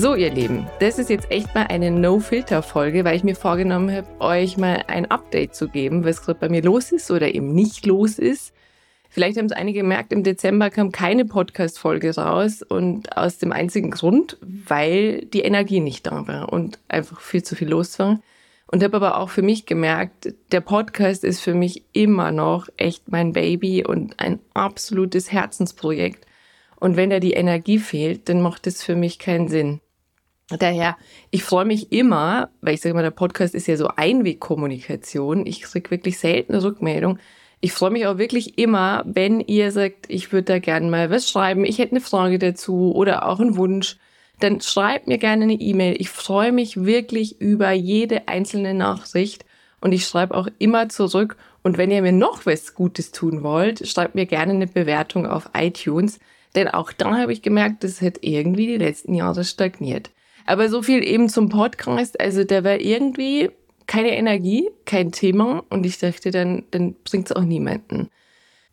So, ihr Lieben, das ist jetzt echt mal eine No-Filter-Folge, weil ich mir vorgenommen habe, euch mal ein Update zu geben, was gerade bei mir los ist oder eben nicht los ist. Vielleicht haben es einige gemerkt, im Dezember kam keine Podcast-Folge raus und aus dem einzigen Grund, weil die Energie nicht da war und einfach viel zu viel los war. Und habe aber auch für mich gemerkt, der Podcast ist für mich immer noch echt mein Baby und ein absolutes Herzensprojekt. Und wenn da die Energie fehlt, dann macht es für mich keinen Sinn. Daher, ich freue mich immer, weil ich sage mal, der Podcast ist ja so Einwegkommunikation. Ich kriege wirklich selten eine Rückmeldung. Ich freue mich auch wirklich immer, wenn ihr sagt, ich würde da gerne mal was schreiben, ich hätte eine Frage dazu oder auch einen Wunsch, dann schreibt mir gerne eine E-Mail. Ich freue mich wirklich über jede einzelne Nachricht und ich schreibe auch immer zurück. Und wenn ihr mir noch was Gutes tun wollt, schreibt mir gerne eine Bewertung auf iTunes. Denn auch da habe ich gemerkt, das hat irgendwie die letzten Jahre stagniert. Aber so viel eben zum Podcast. Also da war irgendwie keine Energie, kein Thema. Und ich dachte, dann, dann bringt es auch niemanden.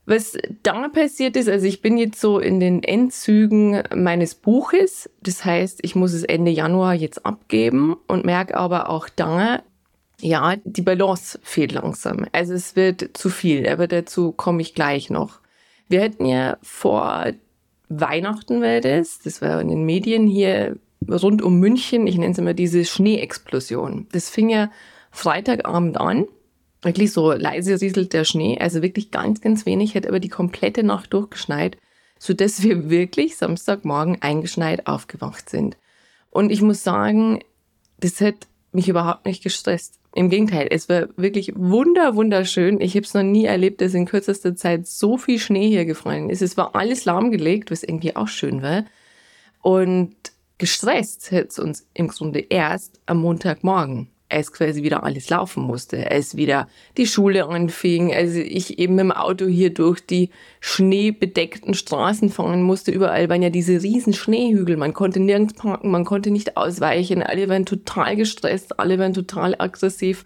Was da passiert ist, also ich bin jetzt so in den Endzügen meines Buches. Das heißt, ich muss es Ende Januar jetzt abgeben und merke aber auch da, ja, die Balance fehlt langsam. Also es wird zu viel, aber dazu komme ich gleich noch. Wir hatten ja vor Weihnachten war das, das war in den Medien hier rund um München, ich nenne es immer diese Schneeexplosion. Das fing ja Freitagabend an, wirklich so leise rieselt der Schnee, also wirklich ganz, ganz wenig, hat aber die komplette Nacht durchgeschneit, sodass wir wirklich Samstagmorgen eingeschneit aufgewacht sind. Und ich muss sagen, das hat mich überhaupt nicht gestresst. Im Gegenteil, es war wirklich wunder, wunderschön. Ich habe es noch nie erlebt, dass in kürzester Zeit so viel Schnee hier gefallen ist. Es war alles lahmgelegt, was irgendwie auch schön war. Und gestresst hat es uns im Grunde erst am Montagmorgen als quasi wieder alles laufen musste, als wieder die Schule anfing, als ich eben dem Auto hier durch die schneebedeckten Straßen fahren musste. Überall waren ja diese riesen Schneehügel. Man konnte nirgends parken, man konnte nicht ausweichen. Alle waren total gestresst, alle waren total aggressiv.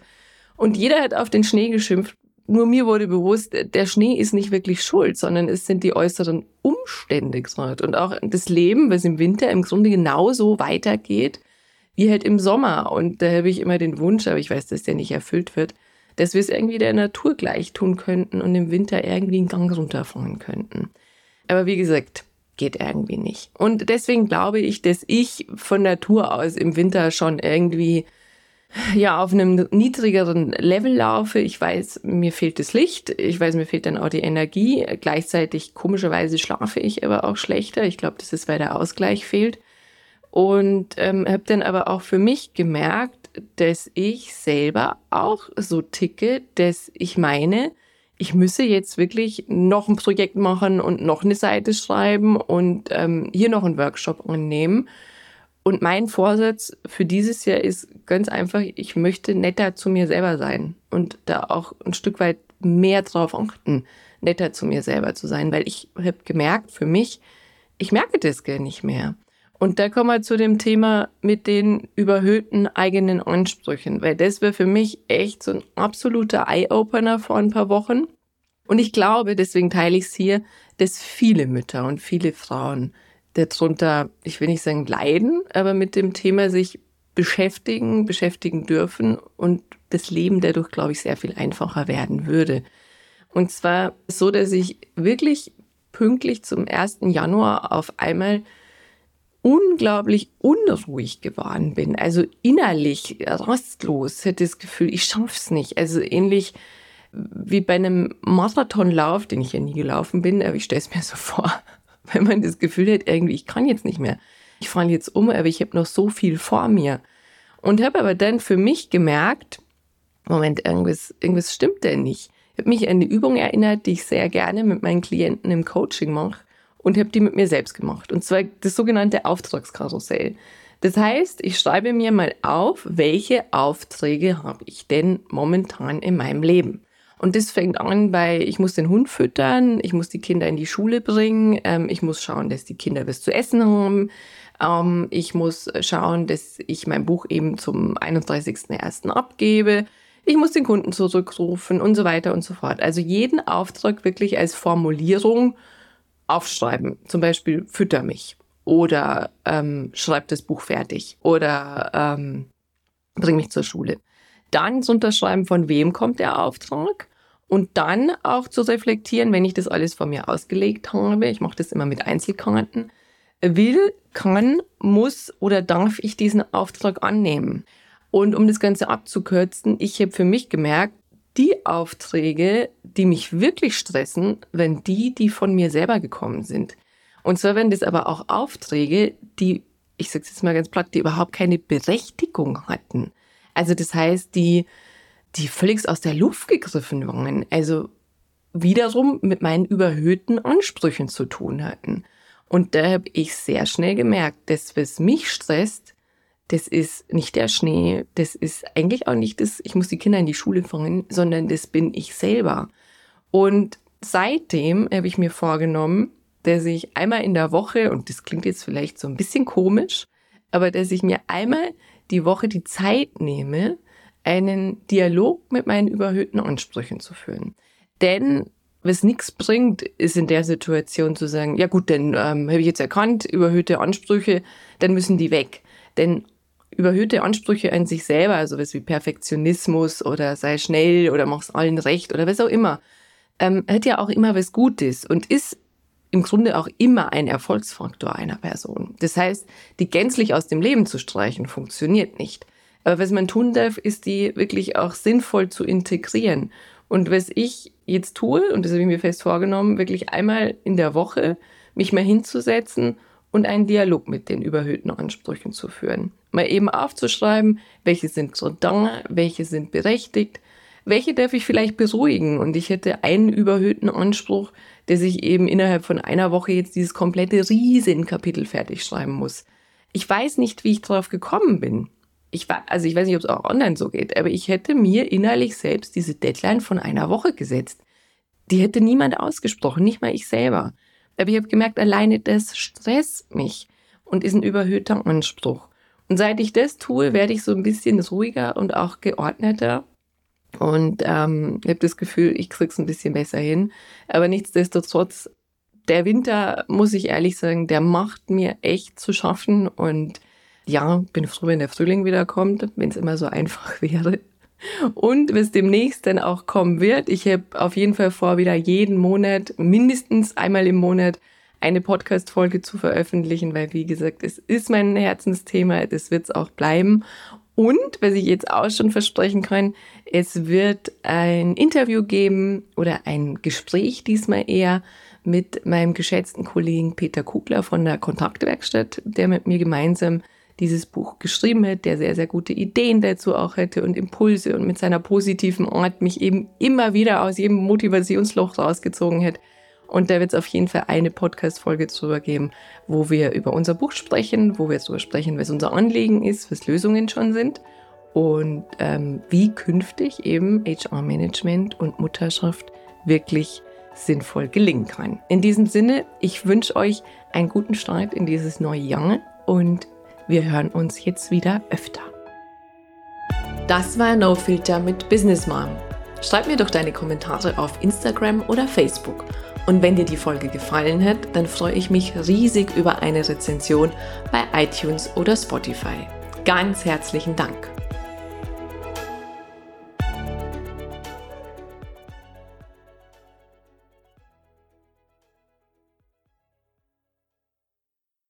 Und jeder hat auf den Schnee geschimpft. Nur mir wurde bewusst, der Schnee ist nicht wirklich schuld, sondern es sind die äußeren Umstände gerade. Und auch das Leben, was im Winter im Grunde genauso weitergeht, wie halt im Sommer. Und da habe ich immer den Wunsch, aber ich weiß, dass der nicht erfüllt wird, dass wir es irgendwie der Natur gleich tun könnten und im Winter irgendwie einen Gang runterfahren könnten. Aber wie gesagt, geht irgendwie nicht. Und deswegen glaube ich, dass ich von Natur aus im Winter schon irgendwie ja auf einem niedrigeren Level laufe. Ich weiß, mir fehlt das Licht, ich weiß, mir fehlt dann auch die Energie. Gleichzeitig komischerweise schlafe ich aber auch schlechter. Ich glaube, das ist, weil der Ausgleich fehlt. Und ähm, habe dann aber auch für mich gemerkt, dass ich selber auch so ticke, dass ich meine, ich müsse jetzt wirklich noch ein Projekt machen und noch eine Seite schreiben und ähm, hier noch einen Workshop annehmen. Und mein Vorsatz für dieses Jahr ist ganz einfach, ich möchte netter zu mir selber sein und da auch ein Stück weit mehr drauf achten, netter zu mir selber zu sein, weil ich habe gemerkt für mich, ich merke das gar nicht mehr. Und da kommen wir zu dem Thema mit den überhöhten eigenen Ansprüchen, weil das wäre für mich echt so ein absoluter Eye-Opener vor ein paar Wochen. Und ich glaube, deswegen teile ich es hier, dass viele Mütter und viele Frauen darunter, ich will nicht sagen leiden, aber mit dem Thema sich beschäftigen, beschäftigen dürfen und das Leben dadurch, glaube ich, sehr viel einfacher werden würde. Und zwar so, dass ich wirklich pünktlich zum 1. Januar auf einmal unglaublich unruhig geworden bin. Also innerlich rastlos, hätte das Gefühl, ich schaff's nicht. Also ähnlich wie bei einem Marathonlauf, den ich ja nie gelaufen bin, aber ich stelle es mir so vor, wenn man das Gefühl hat, irgendwie, ich kann jetzt nicht mehr. Ich falle jetzt um, aber ich habe noch so viel vor mir. Und habe aber dann für mich gemerkt, Moment, irgendwas, irgendwas stimmt denn nicht. Ich habe mich an eine Übung erinnert, die ich sehr gerne mit meinen Klienten im Coaching mache. und habe die mit mir selbst gemacht. Und zwar das sogenannte Auftragskarussell. Das heißt, ich schreibe mir mal auf, welche Aufträge habe ich denn momentan in meinem Leben. Und das fängt an bei, ich muss den Hund füttern, ich muss die Kinder in die Schule bringen, ähm, ich muss schauen, dass die Kinder was zu essen haben, ähm, ich muss schauen, dass ich mein Buch eben zum 31.01. abgebe, ich muss den Kunden zurückrufen und so weiter und so fort. Also jeden Auftrag wirklich als Formulierung aufschreiben. Zum Beispiel fütter mich oder ähm, schreib das Buch fertig oder ähm, bring mich zur Schule. Dann zu unterschreiben, von wem kommt der Auftrag und dann auch zu reflektieren, wenn ich das alles von mir ausgelegt habe, ich mache das immer mit Einzelkarten, will, kann, muss oder darf ich diesen Auftrag annehmen? Und um das Ganze abzukürzen, ich habe für mich gemerkt, die Aufträge, die mich wirklich stressen, wenn die, die von mir selber gekommen sind. Und zwar wenn das aber auch Aufträge, die, ich sage jetzt mal ganz platt, die überhaupt keine Berechtigung hatten. Also das heißt, die, die völlig aus der Luft gegriffen waren. Also wiederum mit meinen überhöhten Ansprüchen zu tun hatten. Und da habe ich sehr schnell gemerkt, dass was mich stresst, das ist nicht der Schnee, das ist eigentlich auch nicht das, ich muss die Kinder in die Schule fangen, sondern das bin ich selber. Und seitdem habe ich mir vorgenommen, dass ich einmal in der Woche, und das klingt jetzt vielleicht so ein bisschen komisch, aber dass ich mir einmal die Woche die Zeit nehme, einen Dialog mit meinen überhöhten Ansprüchen zu führen. Denn was nichts bringt, ist in der Situation zu sagen, ja gut, dann ähm, habe ich jetzt erkannt, überhöhte Ansprüche, dann müssen die weg. Denn überhöhte Ansprüche an sich selber, also was wie Perfektionismus oder sei schnell oder mach's allen recht oder was auch immer, ähm, hat ja auch immer was Gutes und ist im Grunde auch immer ein Erfolgsfaktor einer Person. Das heißt, die gänzlich aus dem Leben zu streichen, funktioniert nicht. Aber was man tun darf, ist die wirklich auch sinnvoll zu integrieren. Und was ich jetzt tue, und das habe ich mir fest vorgenommen, wirklich einmal in der Woche mich mal hinzusetzen und einen Dialog mit den überhöhten Ansprüchen zu führen. Mal eben aufzuschreiben, welche sind so da, welche sind berechtigt, welche darf ich vielleicht beruhigen. Und ich hätte einen überhöhten Anspruch, dass ich eben innerhalb von einer Woche jetzt dieses komplette Riesenkapitel fertig schreiben muss. Ich weiß nicht, wie ich drauf gekommen bin. Ich war, also ich weiß nicht, ob es auch online so geht, aber ich hätte mir innerlich selbst diese Deadline von einer Woche gesetzt. Die hätte niemand ausgesprochen, nicht mal ich selber. Aber ich habe gemerkt, alleine das stresst mich und ist ein überhöhter Anspruch. Und seit ich das tue, werde ich so ein bisschen ruhiger und auch geordneter. Und ähm, ich habe das Gefühl, ich krieg's ein bisschen besser hin. Aber nichtsdestotrotz, der Winter, muss ich ehrlich sagen, der macht mir echt zu schaffen. Und ja, bin froh, wenn der Frühling wieder kommt, wenn es immer so einfach wäre. Und was demnächst dann auch kommen wird, ich habe auf jeden Fall vor, wieder jeden Monat, mindestens einmal im Monat, eine Podcast-Folge zu veröffentlichen, weil, wie gesagt, es ist mein Herzensthema, das wird es auch bleiben. Und, was ich jetzt auch schon versprechen kann, es wird ein Interview geben oder ein Gespräch diesmal eher mit meinem geschätzten Kollegen Peter Kugler von der Kontaktwerkstatt, der mit mir gemeinsam dieses Buch geschrieben hat, der sehr, sehr gute Ideen dazu auch hätte und Impulse und mit seiner positiven Art mich eben immer wieder aus jedem Motivationsloch rausgezogen hat. Und da wird es auf jeden Fall eine Podcast-Folge drüber geben, wo wir über unser Buch sprechen, wo wir darüber sprechen, was unser Anliegen ist, was Lösungen schon sind und ähm, wie künftig eben HR-Management und Mutterschaft wirklich sinnvoll gelingen kann. In diesem Sinne, ich wünsche euch einen guten Start in dieses neue Jahr und wir hören uns jetzt wieder öfter. Das war No Filter mit Business Mom. Schreib mir doch deine Kommentare auf Instagram oder Facebook. Und wenn dir die Folge gefallen hat, dann freue ich mich riesig über eine Rezension bei iTunes oder Spotify. Ganz herzlichen Dank.